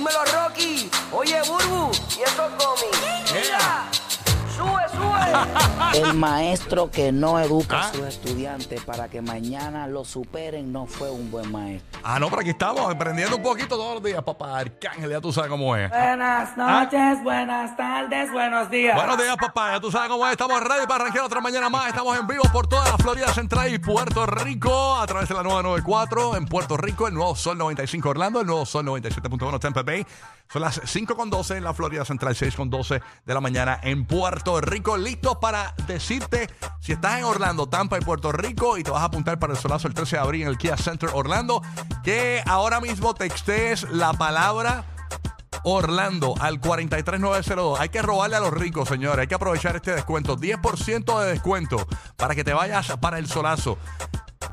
Dímelo, Rocky. Oye, Burbu. Y esos gomis. El maestro que no educa Ah. a sus estudiantes para que mañana lo superen no fue un buen maestro. Ah, no, pero aquí estamos aprendiendo un poquito todos los días, papá. Arcángel, ya tú sabes cómo es. Buenas noches, buenas tardes, buenos días. Buenos días, papá. Ya tú sabes cómo es. Estamos ready para arrancar otra mañana más. Estamos en vivo por toda la Florida Central y Puerto Rico a través de la 994 en Puerto Rico, el nuevo Sol 95 Orlando, el nuevo Sol 97.1 Tampa Bay. Son las 5.12 en la Florida Central, 6.12 de la mañana en Puerto Rico. Listos para decirte si estás en Orlando, Tampa y Puerto Rico y te vas a apuntar para el solazo el 13 de abril en el Kia Center Orlando, que ahora mismo textees la palabra Orlando al 43902. Hay que robarle a los ricos, señores. Hay que aprovechar este descuento. 10% de descuento para que te vayas para el solazo.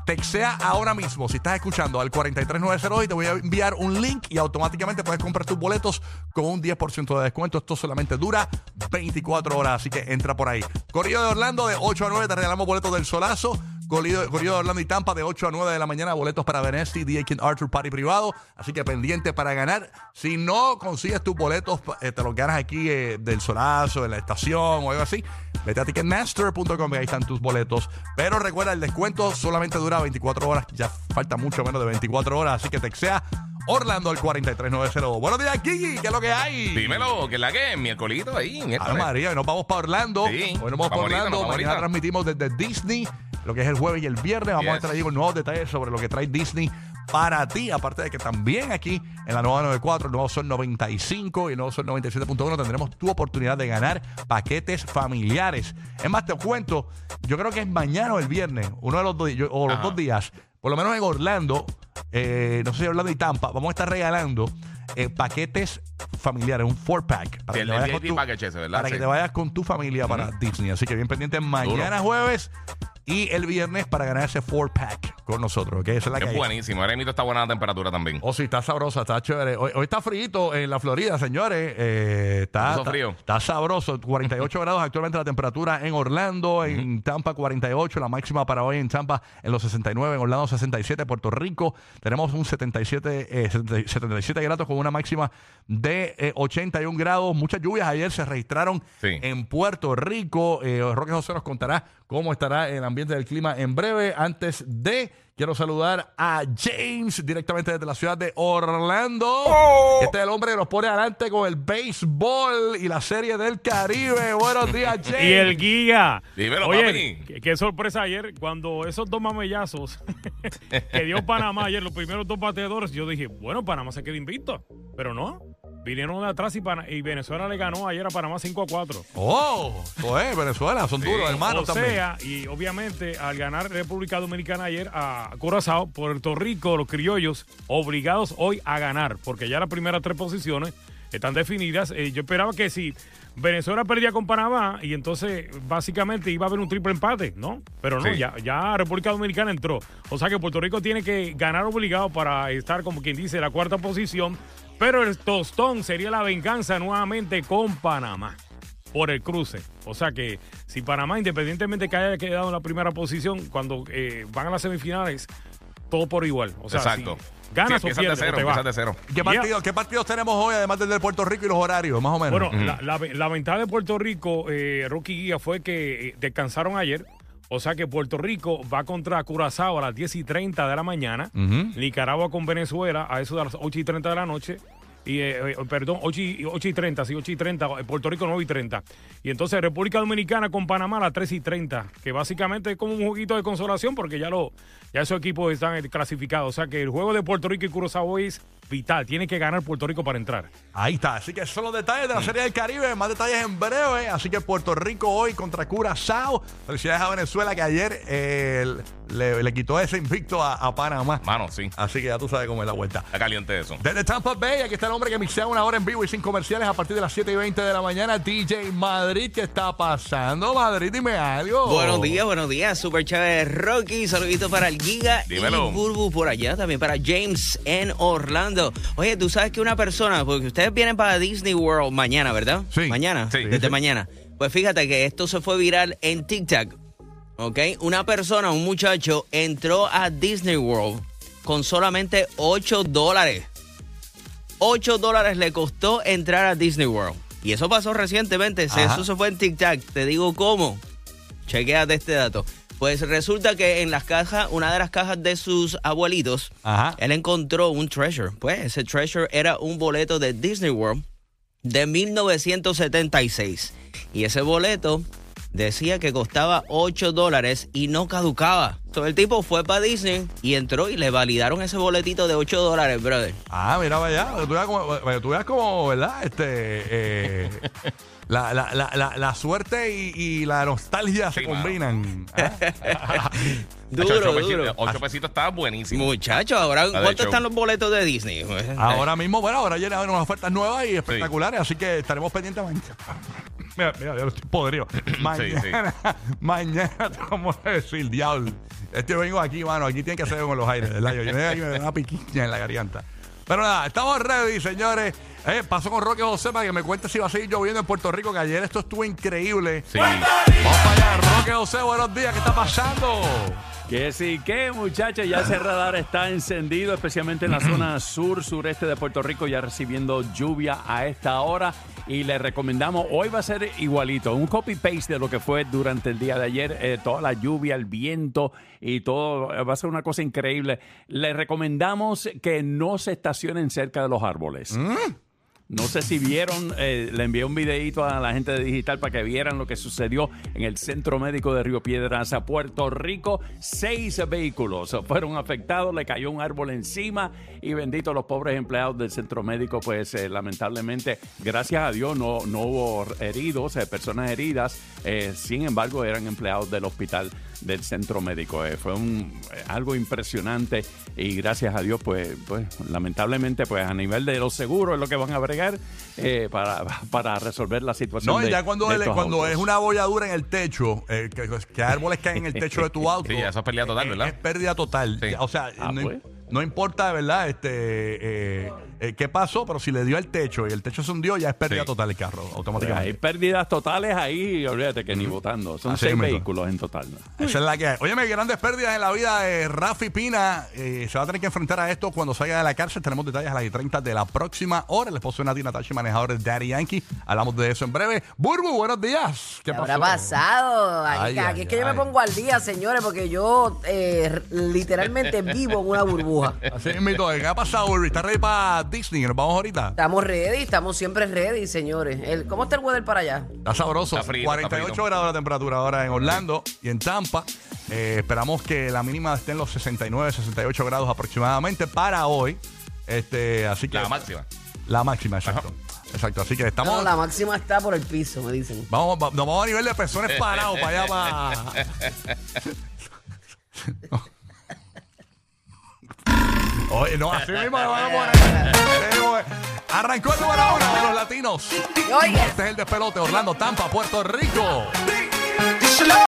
Textea ahora mismo, si estás escuchando, al 43902 y te voy a enviar un link y automáticamente puedes comprar tus boletos con un 10% de descuento. Esto solamente dura 24 horas, así que entra por ahí. Corrido de Orlando de 8 a 9 te regalamos boletos del solazo. Corrido, Orlando y Tampa de 8 a 9 de la mañana, boletos para Venesti, DJ King Arthur Party privado. Así que pendiente para ganar. Si no consigues tus boletos, eh, te los ganas aquí eh, del solazo, en la estación o algo así. Vete a ticketmaster.com y ahí están tus boletos. Pero recuerda, el descuento solamente dura 24 horas. Ya falta mucho menos de 24 horas. Así que textea Orlando al 43902. Buenos días, Kiki. ¿Qué es lo que hay? Dímelo, que es la que es miércolito ahí. Miércoles. María, hoy nos vamos para Orlando. Sí, hoy nos vamos para Orlando. Mañana transmitimos desde Disney, lo que es el jueves y el viernes. Vamos a estar allí con nuevos detalles sobre lo que trae Disney para ti. Aparte de que también aquí en la nueva 94, el nuevo Sol 95 y el nuevo Sol 97.1 tendremos tu oportunidad de ganar paquetes familiares. Es más, te cuento, yo creo que es mañana o el viernes, uno de los dos, yo- o los Ajá. dos días, por lo menos en Orlando, eh, no sé si Orlando y Tampa, vamos a estar regalando eh, paquetes familiares, un four pack. Para Sí, que te vayas con tu- package ese, ¿verdad? para que te vayas con tu familia para Disney. Así que bien pendiente mañana jueves y el viernes para ganar ese four pack con nosotros. Que esa es la que Es hay. buenísimo. Ahora mismo está buena la temperatura también. Oh, sí, está sabrosa, está chévere. Hoy, hoy está frío en la Florida, señores. Eh, está, Puso está, frío. está sabroso. 48 grados actualmente la temperatura en Orlando, en Tampa 48, la máxima para hoy en Tampa en los 69, en Orlando 67, Puerto Rico tenemos un 77, eh, 70 77 grados con una máxima de eh, 81 grados. Muchas lluvias ayer se registraron Sí. en Puerto Rico. Eh, Roque José nos contará cómo estará el ambiente del clima en breve. Antes de, quiero saludar a James directamente desde la ciudad de Orlando. Este es el hombre que nos pone adelante con el béisbol y la serie del Caribe. Buenos días, James. Y el guía. Dímelo, Oye, papi. qué, qué sorpresa ayer cuando esos dos mamellazos que dio Panamá ayer, los primeros dos bateadores, yo dije, bueno, Panamá se queda invicto. Pero no. Vinieron de atrás y, Pana- y Venezuela le ganó ayer a Panamá 5 a 4. Oh, pues Venezuela, son Sí. duros, hermanos o también. sea, y obviamente al ganar República Dominicana ayer a Curazao, Puerto Rico, los criollos, obligados hoy a ganar, porque ya las primeras tres posiciones están definidas. Eh, yo esperaba que si Venezuela perdía con Panamá y entonces básicamente iba a haber un triple empate, ¿no? Pero no, Sí. ya, ya República Dominicana entró. O sea que Puerto Rico tiene que ganar obligado para estar, como quien dice, en la cuarta posición. Pero el tostón sería la venganza nuevamente con Panamá por el cruce. O sea que si Panamá, independientemente que haya quedado en la primera posición, cuando eh, van a las semifinales, todo por igual. O sea, Exacto. si ganas Sí, o empiezas de pierdes, cero, o te vas. de cero. ¿Qué, Ya. partido- ¿Qué partidos tenemos hoy, además del de Puerto Rico y los horarios, más o menos? Bueno, la, la- la ventaja de Puerto Rico, eh, Rocky Guía, fue que eh, descansaron ayer. O sea que Puerto Rico va contra Curazao a las 10 y 30 de la mañana. Ujú. Nicaragua con Venezuela a eso de las 8 y 30 de la noche. Y, eh, eh, perdón, 8 y, 8 y 30, sí, 8 y 30, eh, Puerto Rico 9 y 30. Y entonces República Dominicana con Panamá a las 3 y 30, que básicamente es como un jueguito de consolación porque ya, lo, ya esos equipos están clasificados. O sea que el juego de Puerto Rico y Curazao es vital. Tiene que ganar Puerto Rico para entrar. Ahí está, así que son los detalles de la Serie del Caribe, más detalles en breve. Así que Puerto Rico hoy contra Curazao. Felicidades a Venezuela que ayer eh, le, le quitó ese invicto a, a Panamá. Mano, sí. Así que ya tú sabes cómo es la vuelta. Está caliente eso. Desde Tampa Bay, aquí está el hombre que mixea una hora en vivo y sin comerciales a partir de las 7 y 20 de la mañana. DJ Madrid, ¿qué está pasando? Madrid, dime algo. Buenos días, buenos días. Super chévere Rocky. Saludito para el Giga Dímelo. y Burbu por allá. También para James en Orlando. Oye, tú sabes que una persona, porque ustedes vienen para Disney World mañana, ¿verdad? Sí. Mañana. Sí. Desde Sí. mañana. Pues fíjate que esto se fue viral en TikTok. ¿Ok? Una persona, un muchacho, entró a Disney World con solamente 8 dólares. 8 dólares le costó entrar a Disney World. Y eso pasó recientemente. Ajá. Eso se fue en TikTok. Te digo cómo. Chequéate este dato. Pues resulta que en las cajas, una de las cajas de sus abuelitos, Ajá. él encontró un treasure. Pues ese treasure era un boleto de Disney World de 1976. Y ese boleto decía que costaba 8 dólares y no caducaba. Entonces el tipo fue para Disney y entró y le validaron ese boletito de 8 dólares, brother. Ah, mira, vaya. Tú veas como, para que tú veas como, ¿verdad? Este. eh, la, la, la, la, la suerte y, y la nostalgia se Sí, mano. combinan. ¿ah? Duro, ocho pesitos, duro. ocho pesitos estaba buenísimo. Muchachos, ahora ¿cuánto están los boletos de Disney? Ahora mismo, bueno, ahora llegan unas ofertas nuevas y espectaculares, así que estaremos pendientes mañana. Mira, mira, yo estoy podrido. Mañana, mañana, ¿cómo decir, diablo? Este vengo aquí, mano, aquí tiene que ser con los aires, ¿verdad? Yo vengo aquí me da una piquiña en la garganta. Pero nada, estamos ready, señores. Eh, paso con Roque José para que me cuente si va a seguir lloviendo en Puerto Rico, que ayer esto estuvo increíble. Sí. Vamos para allá, Roque José, buenos días, ¿qué está pasando? Que sí, que muchachos, ya ese radar está encendido, especialmente en la zona sur, sureste de Puerto Rico, ya recibiendo lluvia a esta hora. Y le recomendamos, hoy va a ser igualito, un copy-paste de lo que fue durante el día de ayer, eh, toda la lluvia, el viento y todo, eh, va a ser una cosa increíble. Le recomendamos que no se estacionen cerca de los árboles. No sé si vieron, eh, le envié un videito a la gente de digital para que vieran lo que sucedió en el Centro Médico de Río Piedras a Puerto Rico. Seis vehículos fueron afectados, le cayó un árbol encima y bendito los pobres empleados del Centro Médico, pues eh, lamentablemente, gracias a Dios, no, no hubo heridos, eh, personas heridas. Sin embargo, eran empleados del hospital del Centro Médico. Eh, fue un, eh, algo impresionante y gracias a Dios, pues, pues lamentablemente, pues a nivel de los seguros es lo que van a bregar eh, para, para resolver la situación. No, de- ya cuando, de el- estos cuando autos. es una bolladura en el techo, eh, que, que árboles caen en el techo de tu auto. Sí, eso es pérdida total, eh, ¿verdad? Es pérdida total. Sí. O sea, Ah, no, pues. no importa, ¿verdad? Este, eh, qué pasó, pero si le dio al techo y el techo se hundió, ya es pérdida Sí. total el carro, Pues hay automáticamente. pérdidas totales ahí, olvídate que ni votando. Son Así seis mismo. vehículos en total. Esa es la que hay. Óyeme, grandes pérdidas en la vida de Rafi Pina. Eh, se va a tener que enfrentar a esto cuando salga de la cárcel. Tenemos detalles a las 30 de la próxima hora. El esposo de Natina Tachi, manejador de Daddy Yankee. Hablamos de eso en breve. Burbu, buenos días. ¿Qué ¿Qué habrá pasó? pasado? Ay, Aquí, ay, es que yo ay. me pongo al día, señores, porque yo eh, literalmente vivo en una burbuja. Así mismo, ¿qué ha pasado, Burbu? ¿Estás ready para Disney? ¿Nos vamos ahorita? Estamos ready, estamos siempre ready, señores. El- ¿Cómo está el weather para allá? Está sabroso. Está frío, 48 está frío. grados la temperatura ahora en Orlando y en Tampa. Eh, esperamos que la mínima esté en los 69, 68 grados aproximadamente para hoy. Este, así que La máxima. La máxima, exacto. Exacto. Así que No, estamos. la máxima está por el piso, me dicen. Vamos, va- nos vamos a nivel de pezones parados para allá para. Oye, no, así mismo le van a poner. Arrancó el número uno de los latinos. Oye. Este es el despelote, Orlando, Tampa, Puerto Rico.